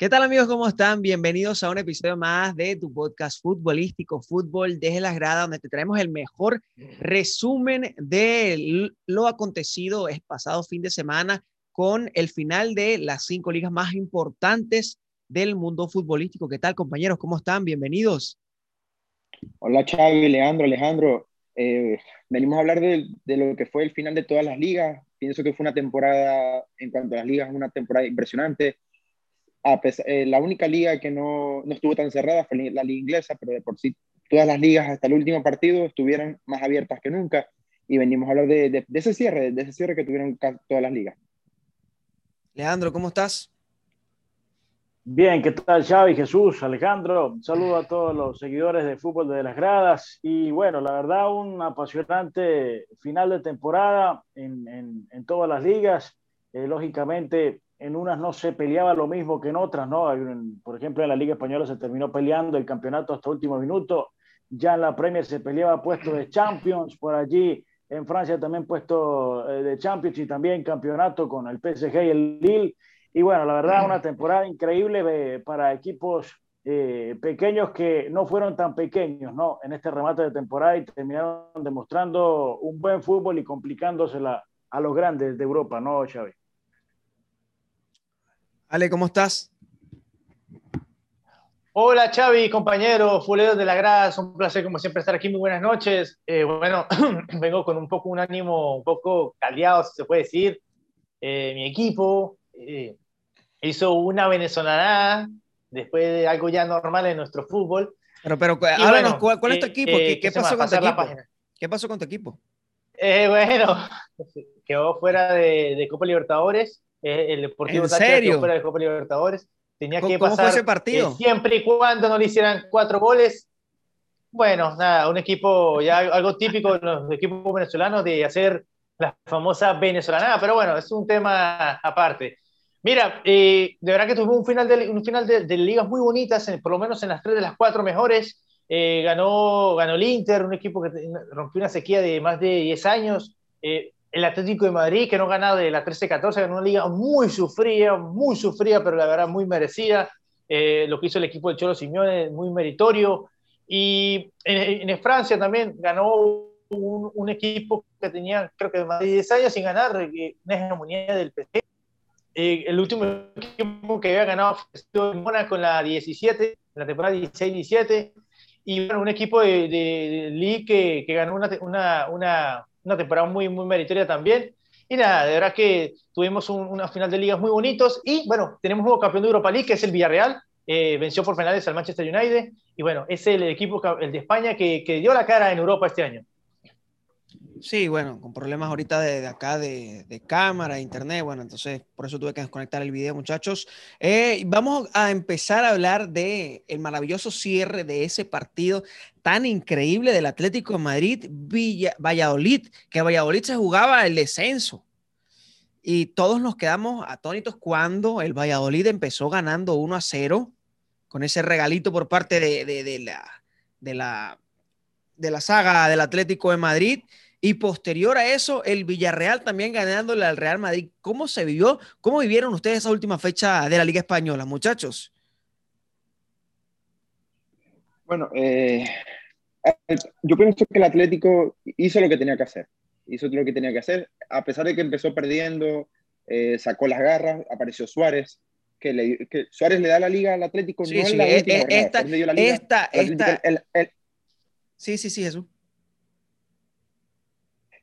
¿Qué tal amigos? ¿Cómo están? Bienvenidos a un episodio más de tu podcast futbolístico, Fútbol desde las gradas, donde te traemos el mejor resumen de lo acontecido el pasado fin de semana con el final de las cinco ligas más importantes del mundo futbolístico. ¿Qué tal compañeros? ¿Cómo están? Bienvenidos. Hola Xavi, Leandro, Alejandro. Eh, venimos a hablar de, de lo que fue el final de todas las ligas. Pienso que fue una temporada, en cuanto a las ligas, una temporada impresionante eh, la única liga que no, no, estuvo tan cerrada fue la liga inglesa, pero de por sí todas las ligas hasta el último partido estuvieron más abiertas que nunca y venimos a hablar de, de, ese cierre, de ese cierre que tuvieron todas las ligas. Leandro, ¿cómo estás? Bien, ¿qué tal Xavi, Jesús, Alejandro? Un saludo a todos los seguidores de Fútbol de las Gradas y bueno, la verdad un apasionante final de temporada en, en, en todas las ligas. Eh, lógicamente en unas no se peleaba lo mismo que en otras, ¿no? Por ejemplo, en la Liga Española se terminó peleando el campeonato hasta último minuto, ya en la Premier se peleaba puesto de Champions, por allí en Francia también puesto eh, de Champions y también campeonato con el PSG y el Lille. Y bueno, la verdad, una temporada increíble eh, para equipos eh, pequeños que no fueron tan pequeños, ¿no? En este remate de temporada y terminaron demostrando un buen fútbol y complicándosela a los grandes de Europa, ¿no, Xavi? Ale, ¿cómo estás? Hola Xavi, compañero, fuleros de la grada, un placer como siempre estar aquí, muy buenas noches. Eh, bueno, vengo con un poco un ánimo un poco caldeado, si se puede decir. Eh, mi equipo eh, hizo una venezolana después de algo ya normal en nuestro fútbol. Pero, pero háblanos, ¿cuál, es tu equipo? ¿Qué, pasó con tu equipo? ¿Qué pasó con tu equipo? bueno, quedó fuera de, de Copa Libertadores el Deportivo ¿En serio? fuera de Copa Libertadores. Tenía que ¿Cómo pasar ese partido? Eh, siempre y cuando no le hicieran cuatro goles. Bueno, nada, un equipo, ya algo típico de los equipos venezolanos de hacer la famosa venezolana, pero bueno, es un tema aparte. Mira, eh, de verdad que tuvimos un final de, un final de, ligas muy bonitas, por lo menos en las tres de las cuatro mejores. Eh, ganó, ganó el Inter, un equipo que rompió una sequía de más de 10 años. Eh, el Atlético de Madrid, que no ganado de la 13-14, ganó una liga muy sufrida, muy sufrida, pero la verdad muy merecida. Eh, lo que hizo el equipo de Cholo Simeone, muy meritorio. Y en, Francia también ganó un, equipo que tenía, creo que más de 10 años sin ganar, una hegemonía del PSG. Eh, el último equipo que había ganado fue el Mónaco con la 17, la temporada 16-17. Y bueno, un equipo de, de, League que, que ganó una, una, una una temporada muy, muy meritoria también. Y nada, de verdad que tuvimos una final de ligas muy bonitos. Y bueno, tenemos un nuevo campeón de Europa League, que es el Villarreal. Eh, venció por penales al Manchester United. Y bueno, es el equipo, el de España, que, que dio la cara en Europa este año. Sí, bueno, con problemas ahorita de, acá de, de, cámara, internet, bueno, entonces por eso tuve que desconectar el video, muchachos. Eh, vamos a empezar a hablar de el maravilloso cierre de ese partido tan increíble del Atlético de Madrid, Villa, Valladolid, que Valladolid se jugaba el descenso. Y todos nos quedamos atónitos cuando el Valladolid empezó ganando 1 a 0 con ese regalito por parte de, de la, de, la, de la saga del Atlético de Madrid y posterior a eso, el Villarreal también ganándole al Real Madrid. ¿Cómo se vivió? ¿Cómo vivieron ustedes esa última fecha de la Liga Española, muchachos? Bueno, eh, yo pienso que el Atlético hizo lo que tenía que hacer. Hizo lo que tenía que hacer. A pesar de que empezó perdiendo, eh, sacó las garras, apareció Suárez. Que, le, que, Suárez le da la liga al Atlético. Sí, no sí, la eh, esta, esta, esta, Sí, sí, sí, Jesús.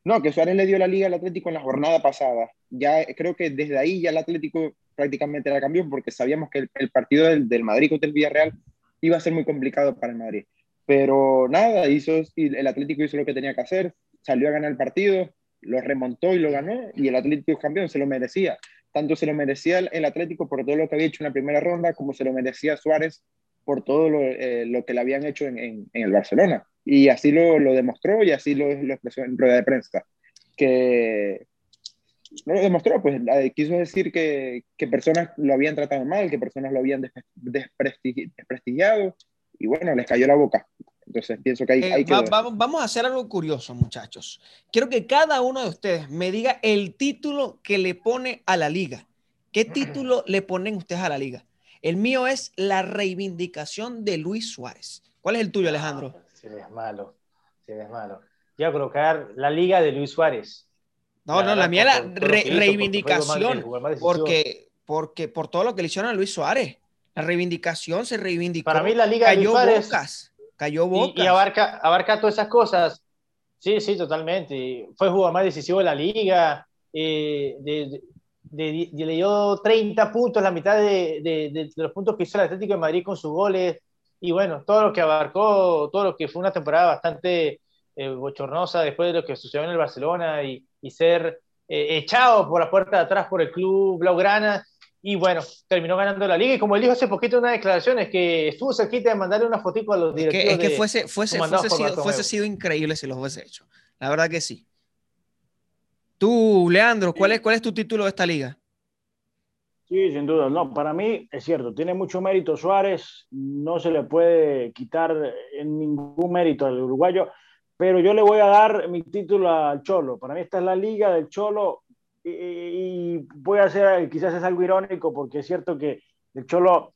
No, que Suárez le dio la liga al Atlético en la jornada pasada. Ya creo que desde ahí ya el Atlético prácticamente era campeón porque sabíamos que el, partido del, del, Madrid contra el Villarreal iba a ser muy complicado para el Madrid. Pero nada, hizo, el Atlético hizo lo que tenía que hacer, salió a ganar el partido, lo remontó y lo ganó y el Atlético es campeón, se lo merecía. Tanto se lo merecía el, Atlético por todo lo que había hecho en la primera ronda como se lo merecía Suárez por todo lo, eh, lo que le habían hecho en, en, en el Barcelona y así lo, lo demostró y así lo, lo, expresó en rueda de prensa. Que no lo demostró, pues quiso decir que, que, personas lo habían tratado mal, que personas lo habían desprestigiado y bueno, les cayó la boca. Entonces pienso que hay, eh, hay que... Va, vamos a hacer algo curioso, muchachos. Quiero que cada uno de ustedes me diga el título que le pone a la liga. ¿Qué título le ponen ustedes a la liga? El mío es la reivindicación de Luis Suárez. ¿Cuál es el tuyo, Alejandro? Se es malo, se es malo. Yo a colocar la liga de Luis Suárez. No, no, la mía es la reivindicación, porque, porque por todo lo que le hicieron a Luis Suárez. La reivindicación se reivindicó. Para mí la liga de Luis Suárez... cayó Bocas. Y, abarca, abarca todas esas cosas. Sí, sí, totalmente. Fue el jugador más decisivo de la liga. Eh, de, le dio 30 puntos, la mitad de, los puntos que hizo el Atlético de Madrid con sus goles. Y bueno, todo lo que abarcó, todo lo que fue una temporada bastante eh, bochornosa después de lo que sucedió en el Barcelona y, ser eh, echado por la puerta de atrás por el club Blaugrana. Y bueno, terminó ganando la liga. Y como él dijo hace poquito en una declaración, es que estuvo cerquita de mandarle una fotito a los directivos. Es que, fuese, fuese, fuese, sido, fuese sido increíble si los hubiese hecho. La verdad que sí. Tú, Leandro, ¿cuál es, ¿cuál es tu título de esta liga? Sí, sin duda. No, para mí es cierto, tiene mucho mérito Suárez, no se le puede quitar en ningún mérito al uruguayo, pero yo le voy a dar mi título al Cholo. Para mí esta es la liga del Cholo y, voy a hacer, quizás es algo irónico, porque es cierto que el Cholo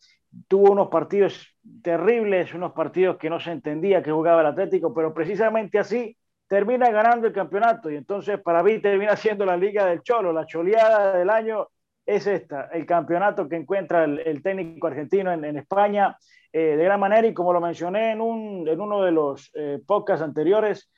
tuvo unos partidos terribles, unos partidos que no se entendía que jugaba el Atlético, pero precisamente así termina ganando el campeonato y entonces para mí termina siendo la liga del Cholo, la choleada del año es esta, el campeonato que encuentra el, técnico argentino en, España eh, de gran manera y como lo mencioné en, un, en uno de los eh, podcasts anteriores,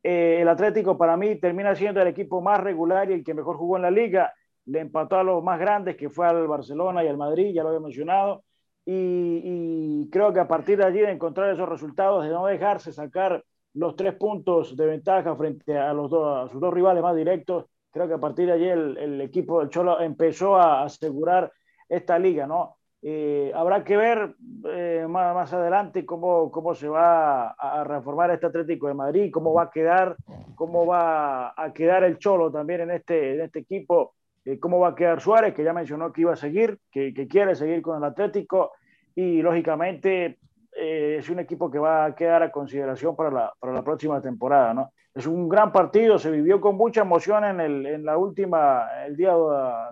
eh, el Atlético para mí termina siendo el equipo más regular y el que mejor jugó en la liga, le empató a los más grandes que fue al Barcelona y al Madrid, ya lo había mencionado, y, y creo que a partir de allí de encontrar esos resultados, de no dejarse sacar los tres puntos de ventaja frente a, los dos, a sus dos rivales más directos. Creo que a partir de allí el, el equipo del Cholo empezó a asegurar esta liga, ¿no? Eh, habrá que ver eh, más, más, adelante cómo, cómo se va a, reformar este Atlético de Madrid, cómo va a quedar, cómo va a quedar el Cholo también en este, en este equipo, eh, cómo va a quedar Suárez, que ya mencionó que iba a seguir, que, que quiere seguir con el Atlético, y lógicamente eh, es un equipo que va a quedar a consideración para la, para la próxima temporada, ¿no? Es un gran partido, se vivió con mucha emoción en, el, en la última, el día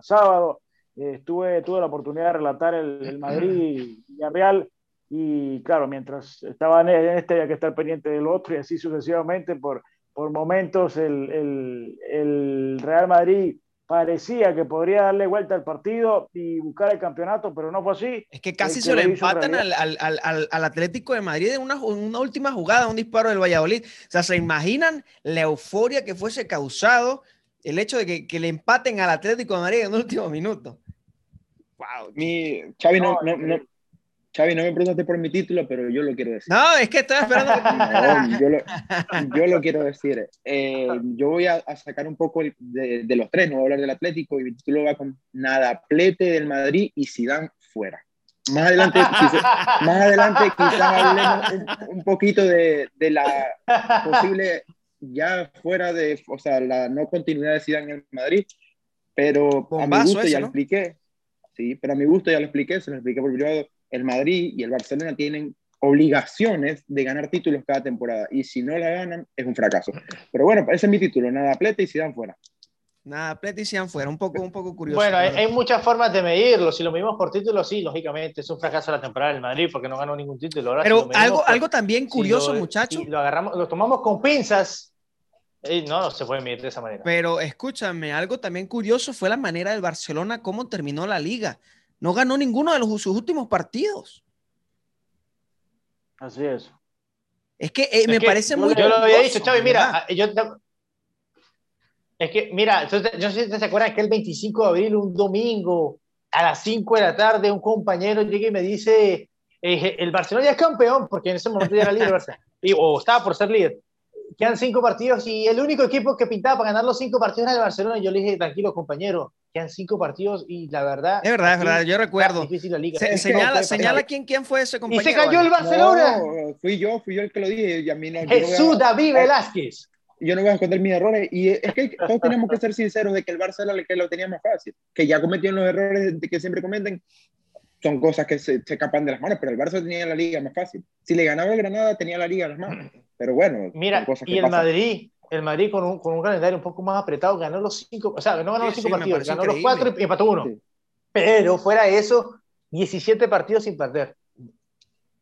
sábado. Eh, estuve, tuve la oportunidad de relatar el, el Madrid y Real y claro, mientras estaba en este había que estar pendiente del otro y así sucesivamente por, por momentos el, el, el Real Madrid parecía que podría darle vuelta al partido y buscar el campeonato, pero no fue así. Es que casi se le empatan al, al, al, Atlético de Madrid en una, una, última jugada, un disparo del Valladolid. O sea, ¿se imaginan la euforia que fuese causado el hecho de que, que le empaten al Atlético de Madrid en un último minuto? Wow. Mi, Xavi, no, no, no, Xavi, no me preguntaste por mi título, pero yo lo quiero decir. No, es que estoy esperando no, yo, lo, yo, lo, quiero decir. Eh, yo voy a, a, sacar un poco de, de, los tres, no voy a hablar del Atlético, y mi título va con nada, plete del Madrid y Zidane fuera. Más adelante, quizá, más adelante quizás hablemos un, un poquito de, de, la posible, ya fuera de, o sea, la no continuidad de Zidane en el Madrid, pero Bombazo a mi gusto ese, ya ¿no? lo expliqué. Sí, pero a mi gusto ya lo expliqué, se lo expliqué por privado el Madrid y el Barcelona tienen obligaciones de ganar títulos cada temporada y si no la ganan es un fracaso. Pero bueno, ese es mi título, nada pleta y si dan fuera. Nada, pleta y si dan fuera, un poco, un poco curioso. Bueno, hay, hay, muchas formas de medirlo. Si lo medimos por título, sí, lógicamente es un fracaso la temporada del Madrid porque no ganó ningún título. Ahora, Pero si algo, por, algo también curioso, si muchachos. lo agarramos, lo tomamos con pinzas. Y no, no se puede medir de esa manera. Pero escúchame, algo también curioso fue la manera del Barcelona, cómo terminó la liga no ganó ninguno de los, sus últimos partidos. Así es. Es que eh, es me que parece muy. Yo lo había dicho, Chavi, mira, yo, es que, mira, entonces, yo sé si te acuerdas que el 25 de abril, un domingo, a las 5 de la tarde, un compañero llega y me dice: eh, el Barcelona ya es campeón, porque en ese momento ya era líder, y, o estaba por ser líder. Quedan cinco partidos y el único equipo que pintaba para ganar los cinco partidos era el Barcelona. Y yo le dije, tranquilo, compañero, quedan cinco partidos y la verdad. Es verdad, es verdad, yo recuerdo. La liga. Se, señala, señala quién, quién fue ese compañero. Y se cayó el Barcelona. No, fui yo, fui yo el que lo dije. Y a mí no, Jesús no a, David Velázquez. Yo no voy a esconder mis errores. Y es que todos tenemos que ser sinceros de que el Barcelona el que lo tenía más fácil. Que ya cometieron los errores que siempre cometen. Son cosas que se, se escapan de las manos, pero el Barça tenía la liga más fácil. Si le ganaba el Granada, tenía la liga en las manos. Pero bueno, mira, y el pasan. Madrid, el Madrid con un, con un, calendario un poco más apretado ganó los cinco, o sea, no ganó los cinco sí, partidos, ganó increíble. los cuatro y empató uno. Sí. Pero fuera de eso, 17 partidos sin perder.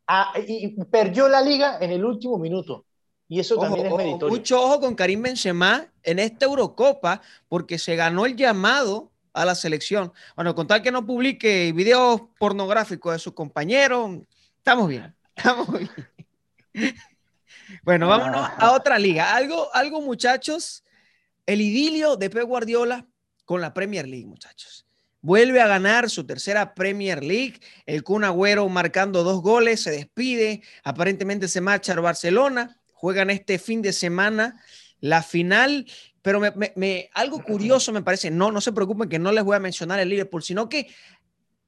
Ah, y perdió la liga en el último minuto. Y eso también es meritorio. Mucho ojo con Karim Benzema en esta Eurocopa, porque se ganó el llamado a la selección. Bueno, con tal que no publique videos pornográficos de sus compañeros, estamos bien. Estamos bien. Bueno, vámonos a otra liga. Algo, algo, muchachos, el idilio de Pep Guardiola con la Premier League, muchachos. Vuelve a ganar su tercera Premier League. El Kun Agüero marcando dos goles, se despide. Aparentemente se marcha a Barcelona. Juegan este fin de semana la final. Pero me, algo curioso me parece, no, no se preocupen que no les voy a mencionar el Liverpool, sino que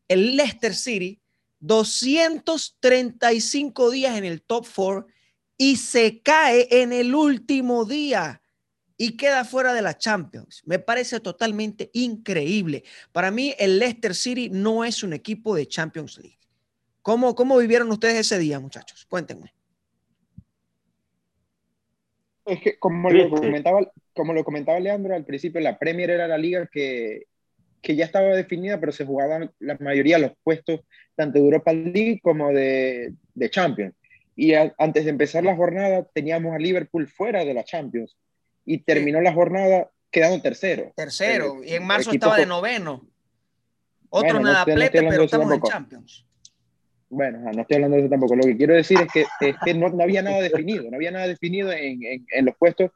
el Leicester City, 235 días en el top 4 y se cae en el último día y queda fuera de la Champions. Me parece totalmente increíble. Para mí, el Leicester City no es un equipo de Champions League. ¿Cómo, cómo vivieron ustedes ese día, muchachos? Cuéntenme. Es que como lo, comentaba, como lo comentaba Leandro al principio, la Premier era la liga que, que ya estaba definida, pero se jugaban la mayoría de los puestos, tanto de Europa League como de, de Champions. Y antes de empezar la jornada teníamos a Liverpool fuera de la Champions y terminó la jornada quedando tercero. Tercero, y en marzo estaba de noveno. Otro nada plete, pero estamos en Champions. Bueno, no estoy hablando de eso tampoco. Lo que quiero decir es que, es que no, no, había nada definido, no había nada definido en, en, los puestos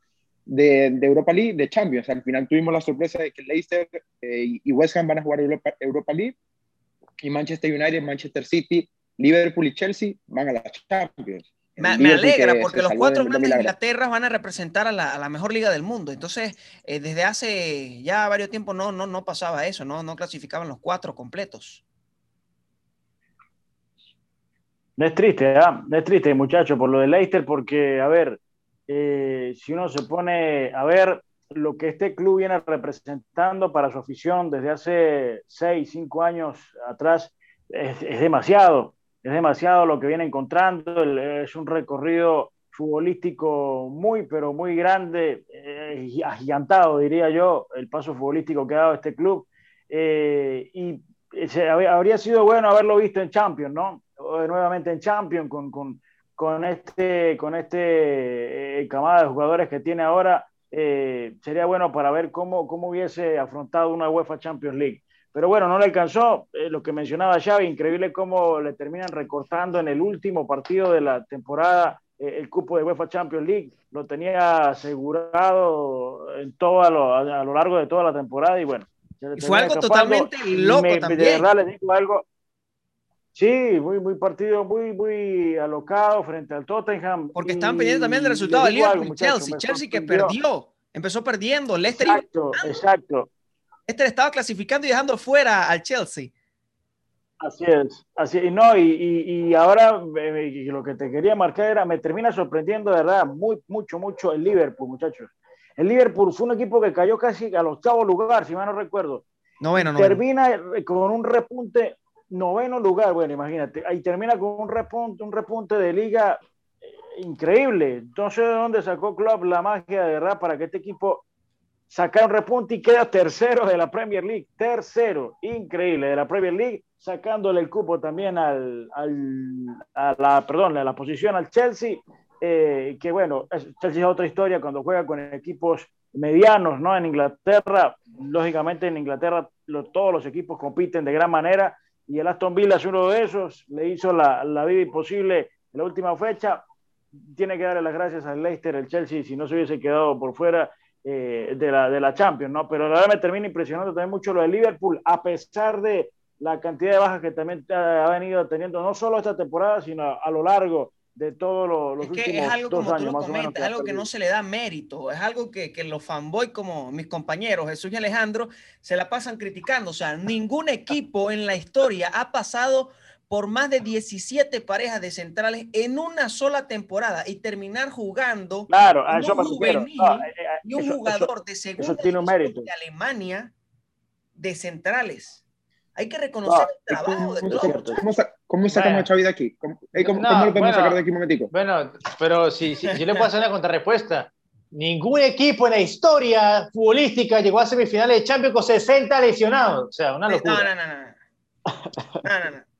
de, de, Europa League, de Champions. Al final tuvimos la sorpresa de que Leicester eh, y West Ham van a jugar Europa, Europa League y Manchester United, Manchester City, Liverpool y Chelsea van a la Champions. Me, alegra porque los cuatro grandes de Inglaterra van a representar a la, a la, mejor liga del mundo. Entonces, eh, desde hace ya varios tiempos no, no, no pasaba eso, no, no clasificaban los cuatro completos. No es triste. No es triste, muchacho, por lo de Leicester, porque, a ver, eh, si uno se pone a ver lo que este club viene representando para su afición desde hace seis, cinco años atrás, es, es demasiado es demasiado lo que viene encontrando, es un recorrido futbolístico muy, pero muy grande, eh, agigantado, diría yo, el paso futbolístico que ha dado este club. Eh, y habría sido bueno haberlo visto en Champions, ¿no? nuevamente en Champions, con, con, con este, con este eh, camada de jugadores que tiene ahora, sería bueno para ver cómo, cómo hubiese afrontado una UEFA Champions League. Pero bueno, no le alcanzó. Eh, lo que mencionaba Xavi, increíble cómo le terminan recortando en el último partido de la temporada eh, el cupo de UEFA Champions League. Lo tenía asegurado en todo a lo, largo de toda la temporada y bueno. fue algo totalmente loco también. De verdad les digo algo. Sí, muy, muy partido, muy, muy alocado frente al Tottenham. Porque estaban pendientes también del resultado del Liverpool Chelsea. Chelsea que perdió, empezó perdiendo. Leicester exacto, exacto. Este le estaba clasificando y dejando fuera al Chelsea. Así es, así y no, y, y, ahora eh, lo que te quería marcar era, me termina sorprendiendo de verdad, muy, mucho, mucho el Liverpool, muchachos. El Liverpool fue un equipo que cayó casi a los chavos lugar, si mal no recuerdo. Noveno, noveno. Termina con un repunte, noveno lugar, bueno, imagínate, ahí termina con un repunte, un repunte de liga eh, increíble. No sé de dónde sacó Klopp la magia de verdad para que este equipo sacar un repunte y queda tercero de la Premier League, tercero, increíble, de la Premier League, sacándole el cupo también al, a la, perdón, a la posición al Chelsea, eh, que bueno, Chelsea es otra historia cuando juega con equipos medianos, ¿no? En Inglaterra, lógicamente en Inglaterra todos los equipos compiten de gran manera y el Aston Villa es uno de esos, le hizo la, la vida imposible en la última fecha, tiene que darle las gracias al Leicester, el Chelsea, si no se hubiese quedado por fuera, eh, de, la, de la Champions, ¿no? Pero la verdad me termina impresionando también mucho lo de Liverpool, a pesar de la cantidad de bajas que también ha venido teniendo, no solo esta temporada, sino a, lo largo de todos los, últimos es algo dos como años. Tú lo comentas, es algo que no se le da mérito, es algo que, que los fanboys como mis compañeros Jesús y Alejandro se la pasan criticando. O sea, ningún equipo en la historia ha pasado por más de 17 parejas de centrales en una sola temporada y terminar jugando claro, a eso un juvenil eh, eh, y un jugador de segunda de Alemania de centrales. Hay que reconocer el trabajo de ¿Cómo, ¿Cómo, sacamos a Xavi de aquí? ¿Cómo, cómo, lo podemos sacar de aquí un momentico? Bueno, pero si, si yo le puedo hacer una contrarrespuesta. Ningún equipo en la historia futbolística llegó a semifinales de Champions con 60 lesionados. O sea, una locura. No, no, no. no. no, no, no.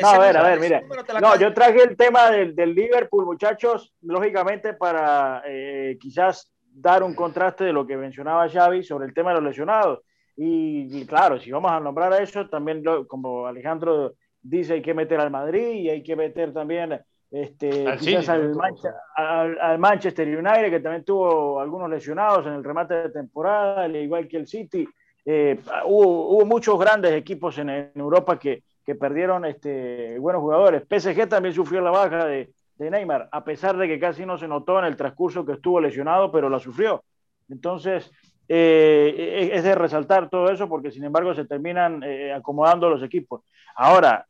No, a ver, a ver, mira. No, yo traje el tema del, del Liverpool, muchachos, lógicamente para eh, quizás dar un contraste de lo que mencionaba Xavi sobre el tema de los lesionados. Y, claro, si vamos a nombrar a eso, también como Alejandro dice, hay que meter al Madrid y hay que meter también este, al, Manchester United, que también tuvo algunos lesionados en el remate de temporada, al igual que el City. Eh, hubo, hubo, muchos grandes equipos en, en Europa que, perdieron este, buenos jugadores. PSG también sufrió la baja de, Neymar, a pesar de que casi no se notó en el transcurso que estuvo lesionado, pero la sufrió. Entonces, eh, es de resaltar todo eso porque, sin embargo, se terminan eh, acomodando los equipos. Ahora,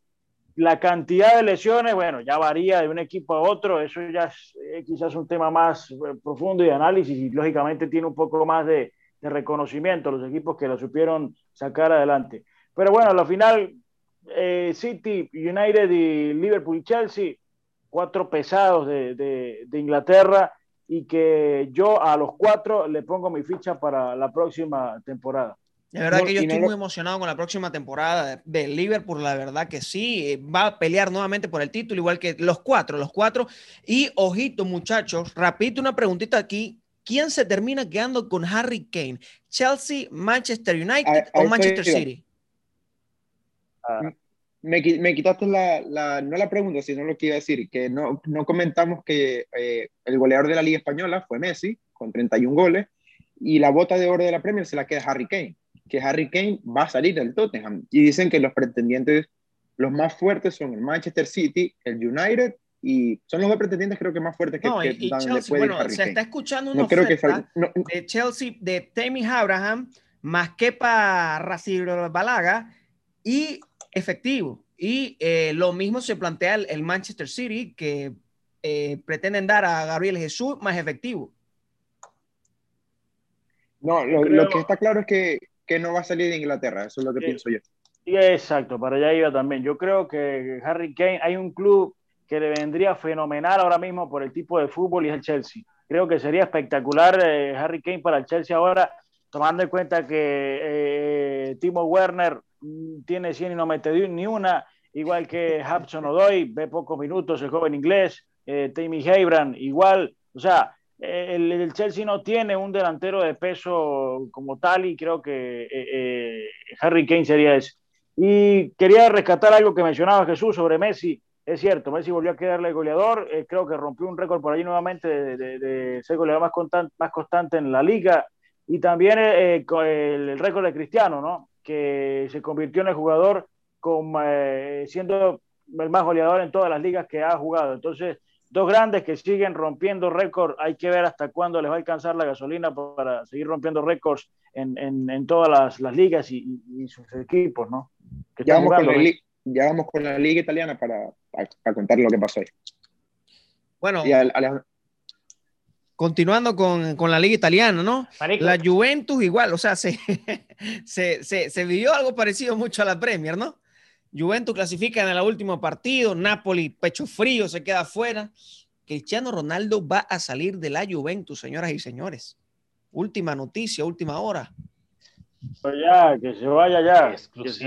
la cantidad de lesiones, bueno, ya varía de un equipo a otro, eso ya es eh, quizás un tema más profundo y de análisis y lógicamente tiene un poco más de, reconocimiento los equipos que lo supieron sacar adelante. Pero bueno, al final, City, United y Liverpool y Chelsea cuatro pesados de, de, Inglaterra y que yo a los cuatro le pongo mi ficha para la próxima temporada. De verdad que yo estoy muy emocionado con la próxima temporada de Liverpool, la verdad que sí, va a pelear nuevamente por el título, igual que los cuatro, los cuatro. Y ojito, muchachos, rapidito una preguntita aquí. ¿Quién se termina quedando con Harry Kane? ¿Chelsea, Manchester United o Manchester City? Ah, me, me, quitaste la, la, no la pregunta, sino lo que iba a decir, que no, no comentamos que eh, el goleador de la Liga Española fue Messi, con 31 goles, y la bota de oro de la Premier se la queda Harry Kane, que Harry Kane va a salir del Tottenham. Y dicen que los pretendientes, los más fuertes son el Manchester City, el United, y son los dos pretendientes creo que más fuertes que, no, y, Chelsea, bueno, se está escuchando una no creo que de Chelsea, de Tammy Abraham, más Kepa Balaga y efectivo. Y eh, lo mismo se plantea el, Manchester City, que eh, pretenden dar a Gabriel Jesús más efectivo. No, lo, que está claro es que, que, no va a salir de Inglaterra, eso es lo que pienso yo. exacto, para allá iba también. Yo creo que Harry Kane, hay un club que le vendría fenomenal ahora mismo por el tipo de fútbol y es el Chelsea. Creo que sería espectacular eh, Harry Kane para el Chelsea ahora, tomando en cuenta que Timo Werner tiene 100 y no mete ni una, igual que Hudson Odoy, ve pocos minutos, el joven inglés, eh, Tammy Hebran, igual, o sea, el, Chelsea no tiene un delantero de peso como tal y creo que eh, eh, Harry Kane sería ese. Y quería rescatar algo que mencionaba Jesús sobre Messi. Es cierto, Messi volvió a quedarle goleador, creo que rompió un récord por allí nuevamente de, de, ser goleador más constante, más constante en la liga y también el, el récord de Cristiano, ¿no? Que se convirtió en el jugador como, eh, siendo el más goleador en todas las ligas que ha jugado. Entonces, dos grandes que siguen rompiendo récords. Hay que ver hasta cuándo les va a alcanzar la gasolina para seguir rompiendo récords en, en, todas las, las ligas y, sus equipos, ¿no? ya, vamos con la, ya, vamos con la, liga italiana para, para, contar lo que pasó ahí. Bueno, continuando con, con, la liga italiana, ¿no? La Juventus igual, o sea, se, se, se, se, vivió algo parecido mucho a la Premier, ¿no? Juventus clasifica en el último partido, Napoli pecho frío, se queda fuera. Cristiano Ronaldo va a salir de la Juventus, señoras y señores. Última noticia, última hora. Ya, que se vaya ya.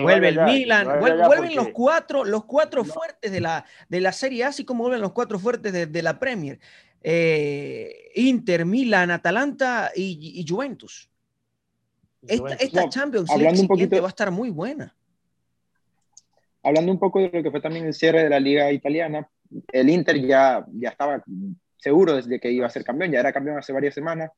vuelve el Milan, vuelven los cuatro, los cuatro fuertes de la, de la Serie A, así como vuelven los cuatro fuertes de, de la Premier. Eh, Inter, Milan, Atalanta y, Juventus. Esta, Champions League un poquito, va a estar muy buena. Hablando un poco de lo que fue también el cierre de la liga italiana, el Inter ya, ya estaba seguro desde que iba a ser campeón, ya era campeón hace varias semanas.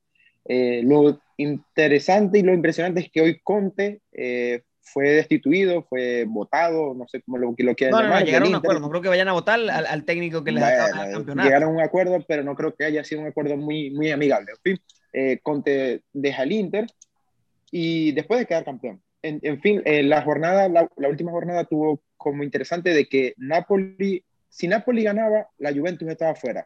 Eh, lo interesante y lo impresionante es que hoy Conte eh, fue destituido, fue votado, no sé cómo lo, lo quieran no, llamar. No, llegaron a un acuerdo, no creo que vayan a votar al, técnico que les ha campeonato. Llegaron a un acuerdo, pero no creo que haya sido un acuerdo muy, muy amigable. Eh, Conte deja el Inter y después de quedar campeón. En, en fin, eh, la jornada, la, la, última jornada tuvo como interesante de que Napoli, si Napoli ganaba, la Juventus estaba fuera.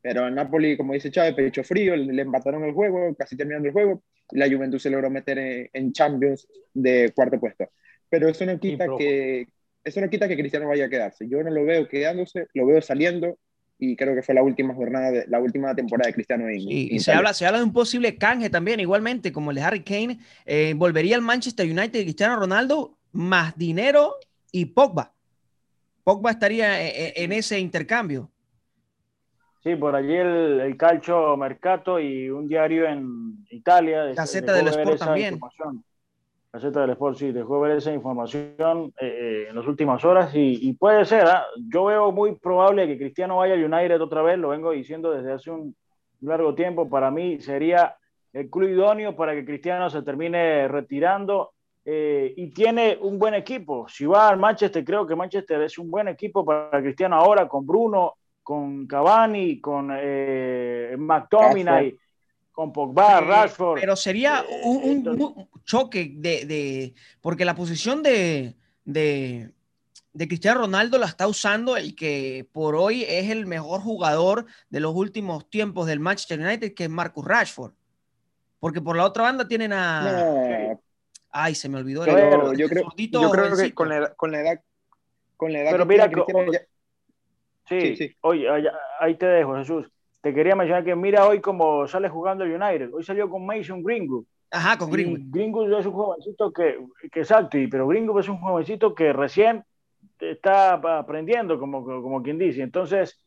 Pero en Napoli, como dice Chávez, pecho frío, le, le empataron el juego, casi terminando el juego, la Juventus se logró meter en, Champions de cuarto puesto. Pero eso no quita que eso no quita que Cristiano vaya a quedarse. Yo no lo veo quedándose, lo veo saliendo y creo que fue la última jornada de la última temporada de Cristiano en, y se habla se habla de un posible canje también igualmente como el de Harry Kane eh, volvería al Manchester United Cristiano Ronaldo más dinero y Pogba Pogba estaría e, e, en, ese intercambio. Sí, por allí el, el, Calcio Mercato y un diario en Italia. Gaceta del Sport también. Gaceta del Sport, sí, dejó ver esa información eh, eh, en las últimas horas y, puede ser, ¿ah? yo veo muy probable que Cristiano vaya al United otra vez, lo vengo diciendo desde hace un largo tiempo, para mí sería el club idóneo para que Cristiano se termine retirando eh, y tiene un buen equipo. Si va al Manchester, creo que Manchester es un buen equipo para Cristiano ahora, con Bruno, con Cavani, con eh, McTominay, con Pogba, Rashford. Pero sería eh, un, choque de, porque la posición de, de, de, Cristiano Ronaldo la está usando el que por hoy es el mejor jugador de los últimos tiempos del Manchester United, que es Marcus Rashford. Porque por la otra banda tienen a... Ay, se me olvidó. Pero yo, creo, yo creo que con la, edad, con la edad, con la edad Pero mira, sí, sí, Oye, ahí te dejo, Jesús. Te quería mencionar que mira hoy cómo sale jugando el United. Hoy salió con Mason Greenwood. Ajá, con Greenwood. Greenwood es un jovencito que, que exacto, pero Greenwood es un jovencito que recién está aprendiendo, como, como quien dice. Entonces,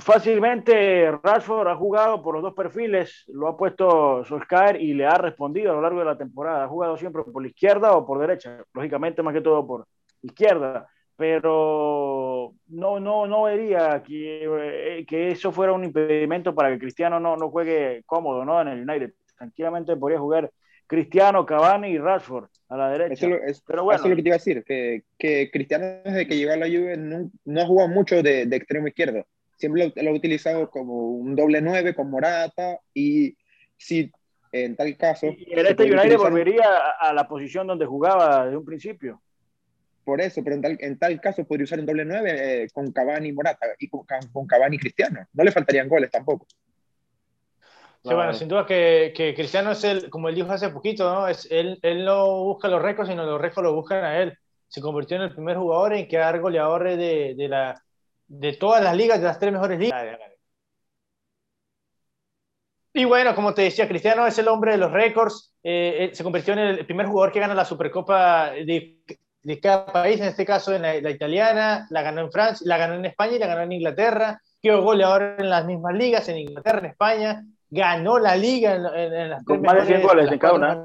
fácilmente Rashford ha jugado por los dos perfiles, lo ha puesto Solskjaer y le ha respondido a lo largo de la temporada. Ha jugado siempre por la izquierda o por derecha, lógicamente más que todo por izquierda, pero no, no, no vería que, eh, que eso fuera un impedimento para que Cristiano no, no juegue cómodo ¿no? en el United. Tranquilamente podría jugar Cristiano, Cavani y Rashford a la derecha. Eso, es, Pero bueno. eso es lo que te iba a decir, que, que Cristiano desde que llegó a la Juve no, no ha jugado mucho de, de extremo izquierdo siempre lo, he utilizado como un doble nueve con Morata y si en tal caso... Y el este United volvería a, la posición donde jugaba desde un principio. Por eso, pero en tal, en tal caso podría usar un doble nueve eh, con Cavani y Morata y con, con Cavani y Cristiano. No le faltarían goles tampoco. Sí, bueno, sin duda que, que, Cristiano es el, como él dijo hace poquito, ¿no? Es, él, él no busca los récords, sino los récords lo buscan a él. Se convirtió en el primer jugador en quedar goleador de, de la, de todas las ligas, de las tres mejores ligas. Y bueno, como te decía, Cristiano es el hombre de los récords. Eh, se convirtió en el primer jugador que gana la Supercopa de, de cada país, en este caso en la, italiana, la ganó en Francia, la ganó en España y la ganó en Inglaterra. Quedó goleador en las mismas ligas, en Inglaterra, en España. Ganó la liga en, en, las Con más de goles de cada una.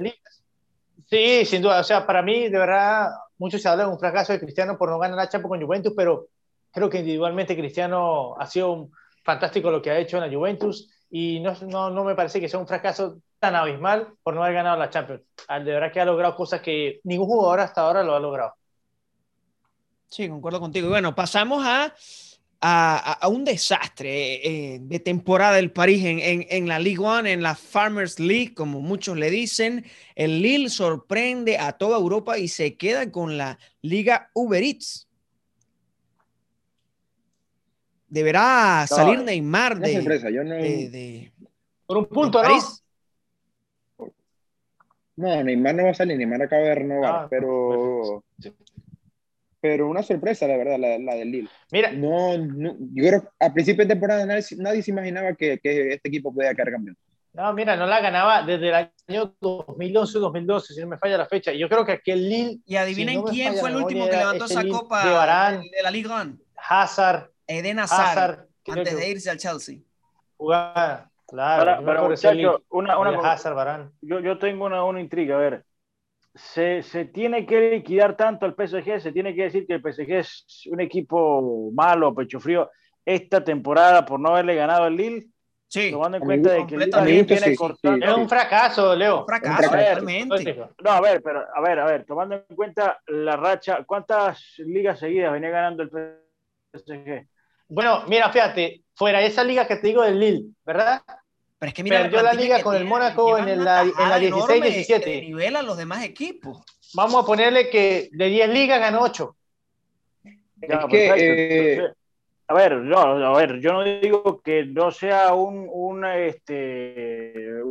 Sí, sin duda. O sea, para mí, de verdad, muchos se hablan de un fracaso de Cristiano por no ganar la Champions con Juventus, pero Creo que individualmente Cristiano ha sido fantástico lo que ha hecho en la Juventus y no, no, no, me parece que sea un fracaso tan abismal por no haber ganado la Champions. Ah, de verdad que ha logrado cosas que ningún jugador hasta ahora lo ha logrado. Sí, concuerdo contigo. Y bueno, pasamos a, a, a un desastre eh, de temporada del París en, en, en, la Ligue 1, en la Farmers League, como muchos le dicen. El Lille sorprende a toda Europa y se queda con la Liga Uber Eats deberá salir Neymar de, sorpresa, yo no... por un punto, ¿no? No, Neymar no va a salir, Neymar acaba de renovar, ah, pero pero una sorpresa, la verdad, la, del Lille. Mira, no, yo creo que a principio de temporada nadie, se imaginaba que, que, este equipo podía quedar campeón. No, mira, no la ganaba desde el año 2011-2012, si no me falla la fecha. Yo creo que aquel Lille. Y adivinen quién fue el último que levantó esa copa de, de, la Ligue 1. Hazard, Eden Hazard, antes de irse al Chelsea. Jugar, claro. Para, muchachos, una, una Hazard, yo, yo, tengo una, una intriga, a ver. Se, se, tiene que liquidar tanto al PSG, se tiene que decir que el PSG es un equipo malo, pecho frío, esta temporada por no haberle ganado al Lille. Sí, tomando en cuenta de que el Lille tiene sí, cortado. Es un fracaso, Leo. Un fracaso, realmente. No, a ver, pero a ver, a ver, tomando en cuenta la racha, ¿cuántas ligas seguidas venía ganando el PSG? Bueno, mira, fíjate, fuera esa liga que te digo del Lille, ¿verdad? Pero es que mira, Perdió la liga con el Mónaco en, la, en la 16-17. Nivela a los demás equipos. Vamos a ponerle que de 10 ligas ganó 8. Ya, que, eh... a ver, no, a ver, yo no digo que no sea un, un este,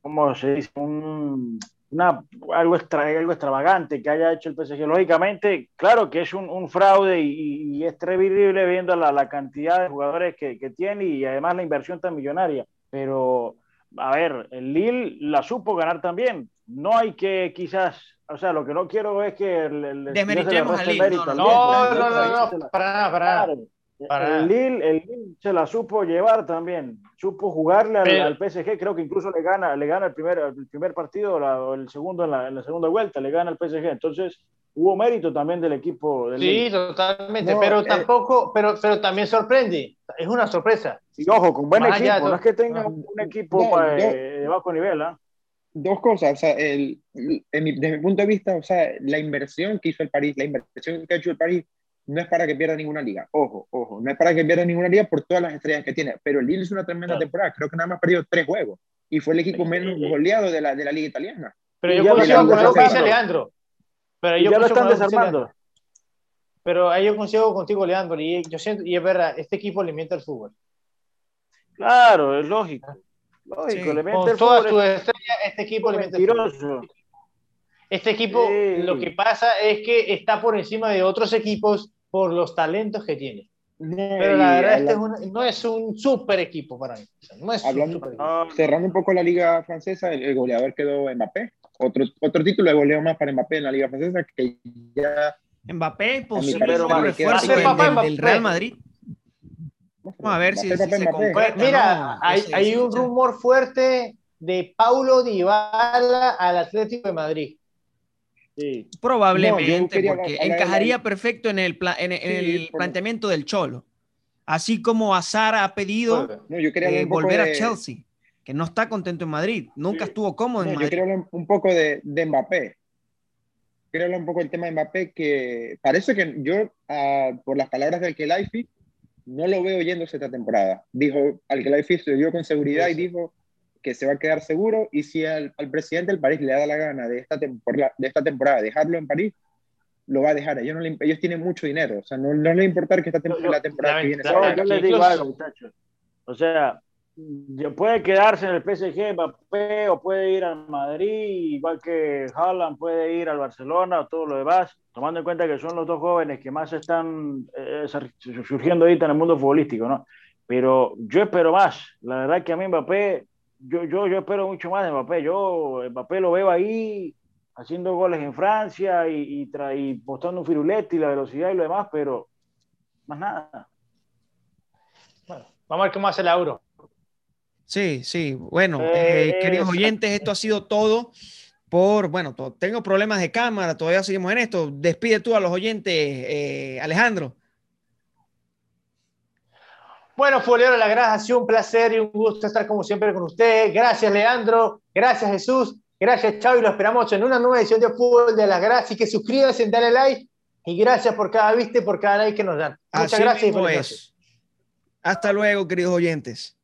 ¿cómo se dice? Un, una, algo, extra, algo extravagante que haya hecho el PSG. Lógicamente, claro que es un, un fraude y, y, es terrible viendo la, la cantidad de jugadores que, que, tiene y además la inversión tan millonaria. Pero, a ver, el Lille la supo ganar también. no hay que quizás, o sea, lo que no quiero es que al Lille. No, no, no, no, para nada, para nada. El Lille, el Lille se la supo llevar también, supo jugarle al, PSG, creo que incluso le gana, le gana el primer, el primer partido o el segundo en la, en la, segunda vuelta, le gana al PSG, entonces hubo mérito también del equipo del Sí, totalmente, pero eh, tampoco, pero, pero también sorprende, es una sorpresa. Y ojo, con buen equipo, no es que tenga un, equipo de bajo nivel, ¿ah? Dos cosas, o sea, el, desde mi punto de vista, o sea, la inversión que hizo el París, la inversión que ha hecho el París no es para que pierda ninguna liga. Ojo, ojo, no es para que pierda ninguna liga por todas las estrellas que tiene. Pero el Lille es una tremenda temporada. Creo que nada más ha perdido tres juegos. Y fue el equipo menos goleado de la, de la liga italiana. Pero yo consigo con lo que dice Leandro. Pero yo ya lo están desarmando. Pero ahí yo consigo contigo, Leandro. Y yo siento, y es verdad, este equipo alimenta el fútbol. Claro, es lógico. Lógico, sí. Con el todas sus estrellas, este equipo alimenta el fútbol. Este equipo, lo que pasa es que está por encima de otros equipos por los talentos que tiene. Pero la verdad, este no es un super equipo para mí. No es cerrando un poco la liga francesa, el, goleador quedó Mbappé. Otro, otro título de goleo más para Mbappé en la liga francesa que ya... Mbappé, posible refuerzo del, del Real Madrid. Vamos a ver si, se Mira, hay, hay un rumor fuerte de Paulo Dybala al Atlético de Madrid. Probablemente, porque encajaría perfecto en el, en, el planteamiento del Cholo. Así como Azar ha pedido eh, volver a Chelsea, que no está contento en Madrid, nunca estuvo cómodo en Madrid. Yo quiero hablar un poco de, de, Mbappé. Quiero hablar un poco del tema de Mbappé, que parece que yo, ah, por las palabras del Kelaifi, no lo veo yéndose esta temporada. Dijo, al Kelaifi se dio con seguridad y dijo, que se va a quedar seguro y si al, presidente del París le da la gana de esta, temporada, de esta temporada dejarlo en París, lo va a dejar. Ellos, no ellos tienen mucho dinero, o sea, no, no les va a importar que esta temporada, la temporada que viene. yo les digo algo, muchachos. O sea, puede quedarse en el PSG Mbappé o puede ir al Madrid, igual que Haaland puede ir al Barcelona o todo lo demás, tomando en cuenta que son los dos jóvenes que más están eh, surgiendo ahorita en el mundo futbolístico, ¿no? Pero yo espero más. La verdad que a mí Mbappé yo, yo, yo espero mucho más de Mbappé. Yo, Mbappé lo veo ahí haciendo goles en Francia y, y, postando un firulete y la velocidad y lo demás, pero más nada. Bueno, vamos a ver cómo hace el euro. Sí, sí. Bueno, eh, eh, queridos oyentes, esto ha sido todo por, bueno, tengo problemas de cámara, todavía seguimos en esto. Despide tú a los oyentes, eh, Alejandro. Bueno, Foliero La Granja, ha sido un placer y un gusto estar como siempre con usted. Gracias, Leandro. Gracias, Jesús. Gracias, Chavo. Y lo esperamos en una nueva edición de Fútbol de La Granja. Así que suscríbanse, dale like. Y gracias por cada vista y por cada like que nos dan. Muchas gracias. Hasta luego, queridos oyentes.